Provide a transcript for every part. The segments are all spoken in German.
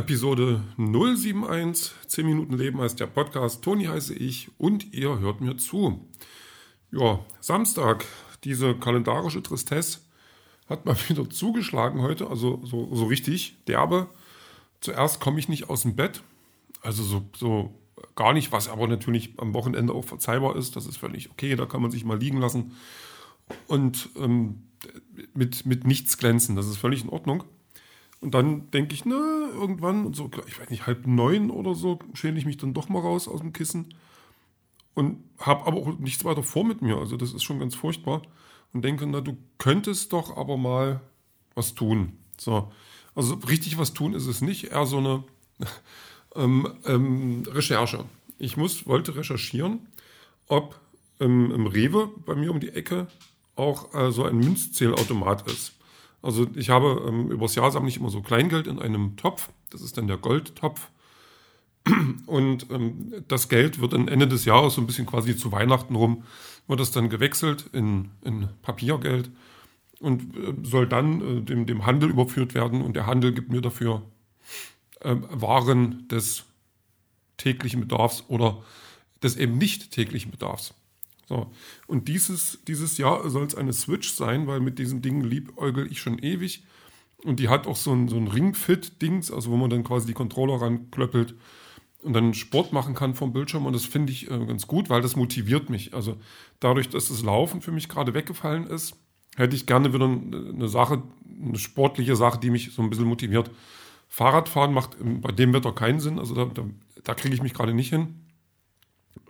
Episode 071, 10 Minuten Leben heißt der Podcast. Toni heiße ich und ihr hört mir zu. Ja, Samstag, diese kalendarische Tristesse hat mal wieder zugeschlagen heute, also so, so richtig derbe. Zuerst komme ich nicht aus dem Bett, also so, so gar nicht, was aber natürlich am Wochenende auch verzeihbar ist. Das ist völlig okay, da kann man sich mal liegen lassen und ähm, mit, mit nichts glänzen, das ist völlig in Ordnung. Und dann denke ich, na, irgendwann, so, ich weiß nicht, halb neun oder so, schäle ich mich dann doch mal raus aus dem Kissen und habe aber auch nichts weiter vor mit mir. Also das ist schon ganz furchtbar. Und denke, na, du könntest doch aber mal was tun. So. Also richtig was tun ist es nicht, eher so eine ähm, ähm, Recherche. Ich muss, wollte recherchieren, ob ähm, im Rewe bei mir um die Ecke auch äh, so ein Münzzählautomat ist. Also ich habe ähm, übers Jahr sammle ich immer so Kleingeld in einem Topf. Das ist dann der Goldtopf. Und ähm, das Geld wird dann Ende des Jahres so ein bisschen quasi zu Weihnachten rum, wird das dann gewechselt in, in Papiergeld und äh, soll dann äh, dem, dem Handel überführt werden. Und der Handel gibt mir dafür äh, Waren des täglichen Bedarfs oder des eben nicht täglichen Bedarfs. So. Und dieses, dieses Jahr soll es eine Switch sein, weil mit diesen Dingen liebäugel ich schon ewig. Und die hat auch so ein, so ein Ringfit-Dings, also wo man dann quasi die Controller ranklöppelt und dann Sport machen kann vom Bildschirm. Und das finde ich äh, ganz gut, weil das motiviert mich. Also dadurch, dass das Laufen für mich gerade weggefallen ist, hätte ich gerne wieder eine Sache, eine sportliche Sache, die mich so ein bisschen motiviert. Fahrradfahren macht bei dem Wetter keinen Sinn. Also da, da, da kriege ich mich gerade nicht hin.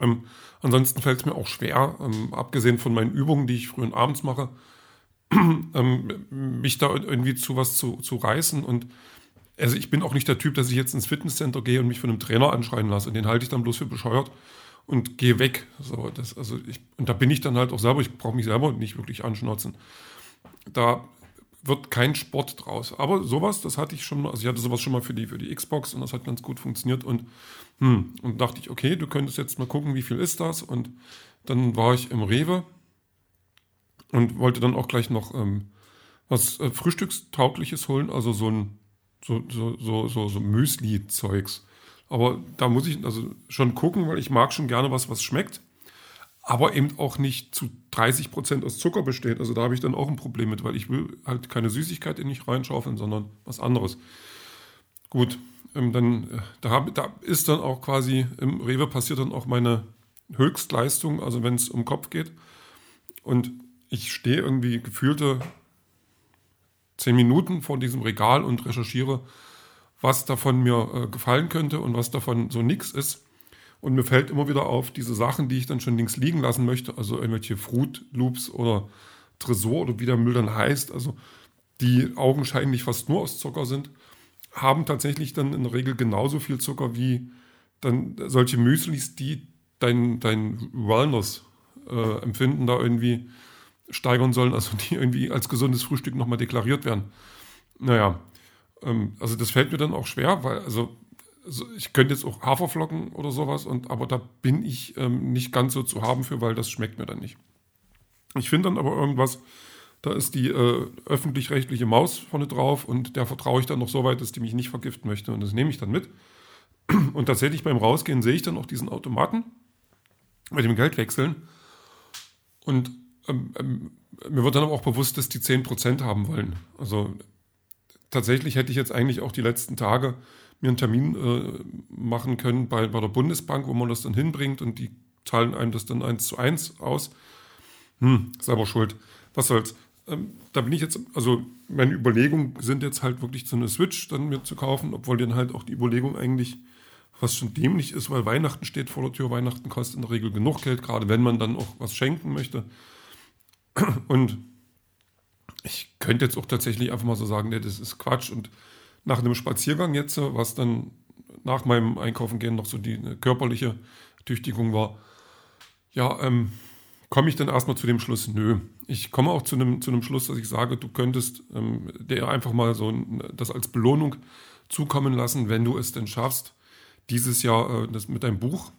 Ähm, ansonsten fällt es mir auch schwer, ähm, abgesehen von meinen Übungen, die ich früh und abends mache, ähm, mich da irgendwie zu was zu, zu reißen. Und also ich bin auch nicht der Typ, dass ich jetzt ins Fitnesscenter gehe und mich von einem Trainer anschreien lasse. Den halte ich dann bloß für bescheuert und gehe weg. So, das, also ich, und da bin ich dann halt auch selber, ich brauche mich selber nicht wirklich anschnotzen. Da wird kein Sport draus. Aber sowas, das hatte ich schon mal, also ich hatte sowas schon mal für die, für die Xbox und das hat ganz gut funktioniert und, hm, und dachte ich, okay, du könntest jetzt mal gucken, wie viel ist das und dann war ich im Rewe und wollte dann auch gleich noch ähm, was äh, Frühstückstaugliches holen, also so ein so, so, so, so, so Müsli-Zeugs. Aber da muss ich also schon gucken, weil ich mag schon gerne was, was schmeckt aber eben auch nicht zu 30 Prozent aus Zucker besteht. Also da habe ich dann auch ein Problem mit, weil ich will halt keine Süßigkeit in mich reinschaufeln, sondern was anderes. Gut, ähm, dann äh, da, hab, da ist dann auch quasi im Rewe passiert dann auch meine Höchstleistung, also wenn es um Kopf geht. Und ich stehe irgendwie gefühlte zehn Minuten vor diesem Regal und recherchiere, was davon mir äh, gefallen könnte und was davon so nix ist. Und mir fällt immer wieder auf, diese Sachen, die ich dann schon links liegen lassen möchte, also irgendwelche Fruit Loops oder Tresor oder wie der Müll dann heißt, also die augenscheinlich fast nur aus Zucker sind, haben tatsächlich dann in der Regel genauso viel Zucker wie dann solche Müslis, die dein, dein Wellness-Empfinden äh, da irgendwie steigern sollen, also die irgendwie als gesundes Frühstück nochmal deklariert werden. Naja, ähm, also das fällt mir dann auch schwer, weil also also ich könnte jetzt auch Haferflocken oder sowas, und, aber da bin ich ähm, nicht ganz so zu haben für, weil das schmeckt mir dann nicht. Ich finde dann aber irgendwas, da ist die äh, öffentlich-rechtliche Maus vorne drauf und der vertraue ich dann noch so weit, dass die mich nicht vergiften möchte und das nehme ich dann mit. Und tatsächlich beim Rausgehen sehe ich dann auch diesen Automaten mit dem Geld wechseln und ähm, ähm, mir wird dann aber auch bewusst, dass die 10% haben wollen. Also tatsächlich hätte ich jetzt eigentlich auch die letzten Tage mir einen Termin äh, machen können bei, bei der Bundesbank, wo man das dann hinbringt und die zahlen einem das dann eins zu eins aus. Hm, selber schuld. Was soll's. Ähm, da bin ich jetzt, also meine Überlegungen sind jetzt halt wirklich so eine Switch dann mir zu kaufen, obwohl dann halt auch die Überlegung eigentlich was schon dämlich ist, weil Weihnachten steht vor der Tür. Weihnachten kostet in der Regel genug Geld, gerade wenn man dann auch was schenken möchte. Und ich könnte jetzt auch tatsächlich einfach mal so sagen, nee, das ist Quatsch und nach einem Spaziergang jetzt, was dann nach meinem Einkaufen gehen noch so die körperliche Tüchtigung war, ja, ähm, komme ich dann erstmal zu dem Schluss, nö. Ich komme auch zu einem, zu Schluss, dass ich sage, du könntest ähm, dir einfach mal so das als Belohnung zukommen lassen, wenn du es denn schaffst, dieses Jahr äh, das mit deinem Buch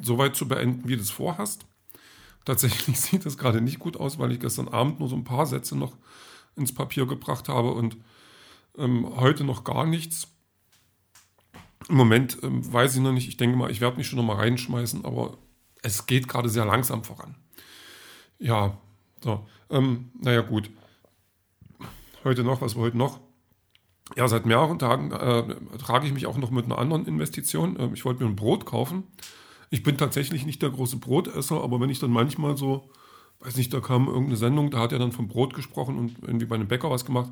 so weit zu beenden, wie du es vorhast. Tatsächlich sieht das gerade nicht gut aus, weil ich gestern Abend nur so ein paar Sätze noch ins Papier gebracht habe und ähm, heute noch gar nichts. Im Moment ähm, weiß ich noch nicht. Ich denke mal, ich werde mich schon noch mal reinschmeißen, aber es geht gerade sehr langsam voran. Ja, so. Ähm, naja, gut. Heute noch, was war heute noch? Ja, seit mehreren Tagen äh, trage ich mich auch noch mit einer anderen Investition. Ähm, ich wollte mir ein Brot kaufen. Ich bin tatsächlich nicht der große Brotesser, aber wenn ich dann manchmal so, weiß nicht, da kam irgendeine Sendung, da hat er dann vom Brot gesprochen und irgendwie bei einem Bäcker was gemacht.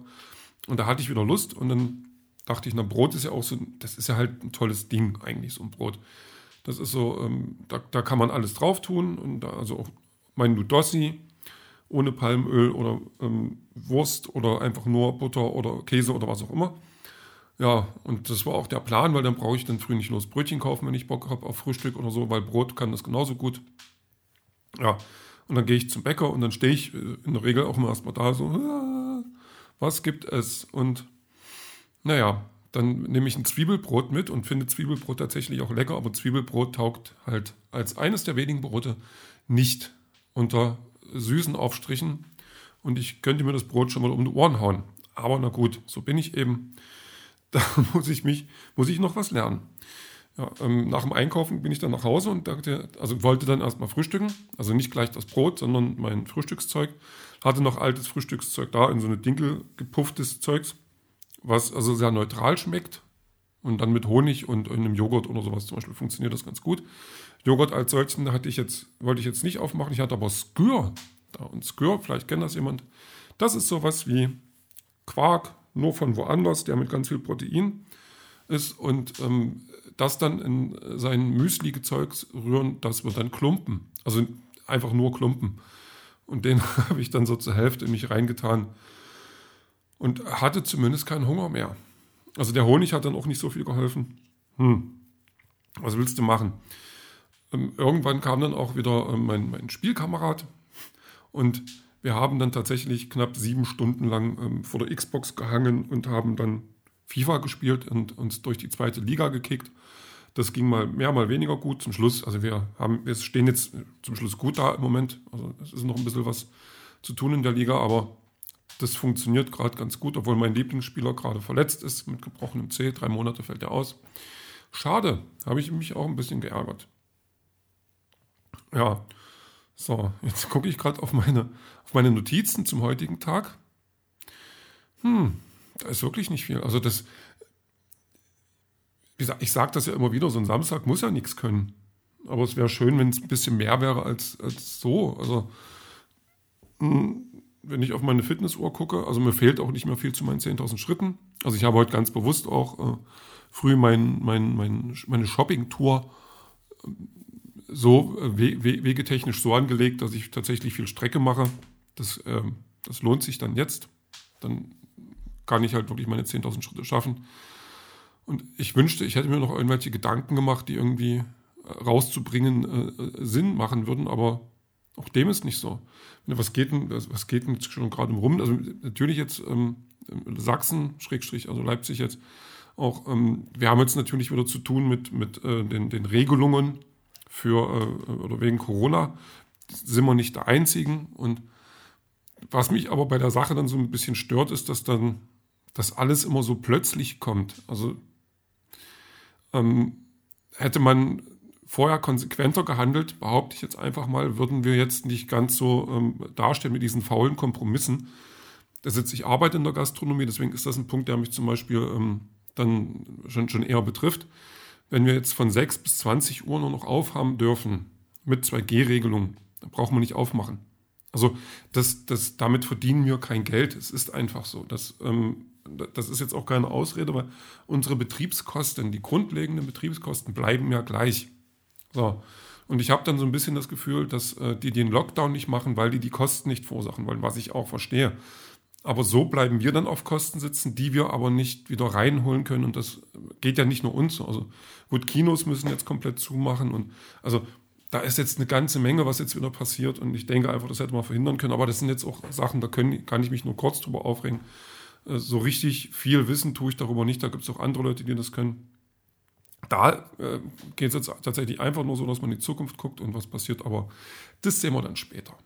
Und da hatte ich wieder Lust und dann dachte ich, na, Brot ist ja auch so, das ist ja halt ein tolles Ding eigentlich, so ein Brot. Das ist so, ähm, da, da kann man alles drauf tun und da, also auch mein Ludossi ohne Palmöl oder ähm, Wurst oder einfach nur Butter oder Käse oder was auch immer. Ja, und das war auch der Plan, weil dann brauche ich dann früh nicht los Brötchen kaufen, wenn ich Bock habe auf Frühstück oder so, weil Brot kann das genauso gut. Ja, und dann gehe ich zum Bäcker und dann stehe ich äh, in der Regel auch immer erstmal da so, was gibt es? Und naja, dann nehme ich ein Zwiebelbrot mit und finde Zwiebelbrot tatsächlich auch lecker, aber Zwiebelbrot taugt halt als eines der wenigen Brote nicht unter süßen Aufstrichen und ich könnte mir das Brot schon mal um die Ohren hauen. Aber na gut, so bin ich eben. Da muss ich mich, muss ich noch was lernen. Ja, ähm, nach dem Einkaufen bin ich dann nach Hause und dachte, also wollte dann erstmal frühstücken, also nicht gleich das Brot, sondern mein Frühstückszeug. Hatte noch altes Frühstückszeug da in so eine Dinkel gepufftes Zeugs, was also sehr neutral schmeckt. Und dann mit Honig und einem Joghurt oder sowas zum Beispiel funktioniert das ganz gut. Joghurt als solchen hatte ich jetzt, wollte ich jetzt nicht aufmachen. Ich hatte aber Skür da. Und Skür, vielleicht kennt das jemand. Das ist sowas wie Quark, nur von woanders, der mit ganz viel Protein ist. Und ähm, das dann in sein Müsli-Gezeugs rühren, das wird dann Klumpen. Also einfach nur Klumpen. Und den habe ich dann so zur Hälfte in mich reingetan und hatte zumindest keinen Hunger mehr. Also der Honig hat dann auch nicht so viel geholfen. Hm, was willst du machen? Ähm, irgendwann kam dann auch wieder ähm, mein, mein, Spielkamerad und wir haben dann tatsächlich knapp sieben Stunden lang ähm, vor der Xbox gehangen und haben dann FIFA gespielt und uns durch die zweite Liga gekickt. Das ging mal mehr, mal weniger gut zum Schluss. Also wir haben, wir stehen jetzt zum Schluss gut da im Moment. Also es ist noch ein bisschen was zu tun in der Liga, aber das funktioniert gerade ganz gut, obwohl mein Lieblingsspieler gerade verletzt ist mit gebrochenem C. Drei Monate fällt er aus. Schade, habe ich mich auch ein bisschen geärgert. Ja, so, jetzt gucke ich gerade auf meine, auf meine Notizen zum heutigen Tag. Hm, da ist wirklich nicht viel. Also das, ich sage das ja immer wieder, so ein Samstag muss ja nichts können. Aber es wäre schön, wenn es ein bisschen mehr wäre als, als so. Also, hm, wenn ich auf meine Fitnessuhr gucke, also mir fehlt auch nicht mehr viel zu meinen 10.000 Schritten. Also ich habe heute ganz bewusst auch äh, früh mein, mein, mein, meine Shopping-Tour so äh, wegetechnisch so angelegt, dass ich tatsächlich viel Strecke mache. Das, äh, das lohnt sich dann jetzt. Dann kann ich halt wirklich meine 10.000 Schritte schaffen. Und ich wünschte, ich hätte mir noch irgendwelche Gedanken gemacht, die irgendwie äh, rauszubringen äh, äh, Sinn machen würden, aber auch dem ist nicht so. Was geht denn, was geht denn schon gerade rum? Also natürlich jetzt ähm, Sachsen, Schrägstrich, also Leipzig jetzt auch, ähm, wir haben jetzt natürlich wieder zu tun mit, mit äh, den, den Regelungen für äh, oder wegen Corona sind wir nicht der Einzigen. Und was mich aber bei der Sache dann so ein bisschen stört, ist, dass dann das alles immer so plötzlich kommt. Also ähm, hätte man vorher konsequenter gehandelt, behaupte ich jetzt einfach mal, würden wir jetzt nicht ganz so ähm, dastehen mit diesen faulen Kompromissen. Das jetzt, ich arbeite in der Gastronomie, deswegen ist das ein Punkt, der mich zum Beispiel ähm, dann schon, schon eher betrifft wenn wir jetzt von 6 bis 20 Uhr nur noch aufhaben dürfen mit 2G-Regelungen, dann brauchen wir nicht aufmachen. Also das, das, damit verdienen wir kein Geld. Es ist einfach so. Das, ähm, das ist jetzt auch keine Ausrede, weil unsere Betriebskosten, die grundlegenden Betriebskosten bleiben ja gleich. So. Und ich habe dann so ein bisschen das Gefühl, dass äh, die den Lockdown nicht machen, weil die die Kosten nicht verursachen wollen, was ich auch verstehe. Aber so bleiben wir dann auf Kosten sitzen, die wir aber nicht wieder reinholen können. Und das geht ja nicht nur uns. Also gut, Kinos müssen jetzt komplett zumachen. Und also da ist jetzt eine ganze Menge, was jetzt wieder passiert. Und ich denke einfach, das hätte man verhindern können. Aber das sind jetzt auch Sachen, da können, kann ich mich nur kurz drüber aufregen. Äh, so richtig viel Wissen tue ich darüber nicht. Da gibt es auch andere Leute, die das können. Da äh, geht es jetzt tatsächlich einfach nur so, dass man in die Zukunft guckt und was passiert. Aber das sehen wir dann später.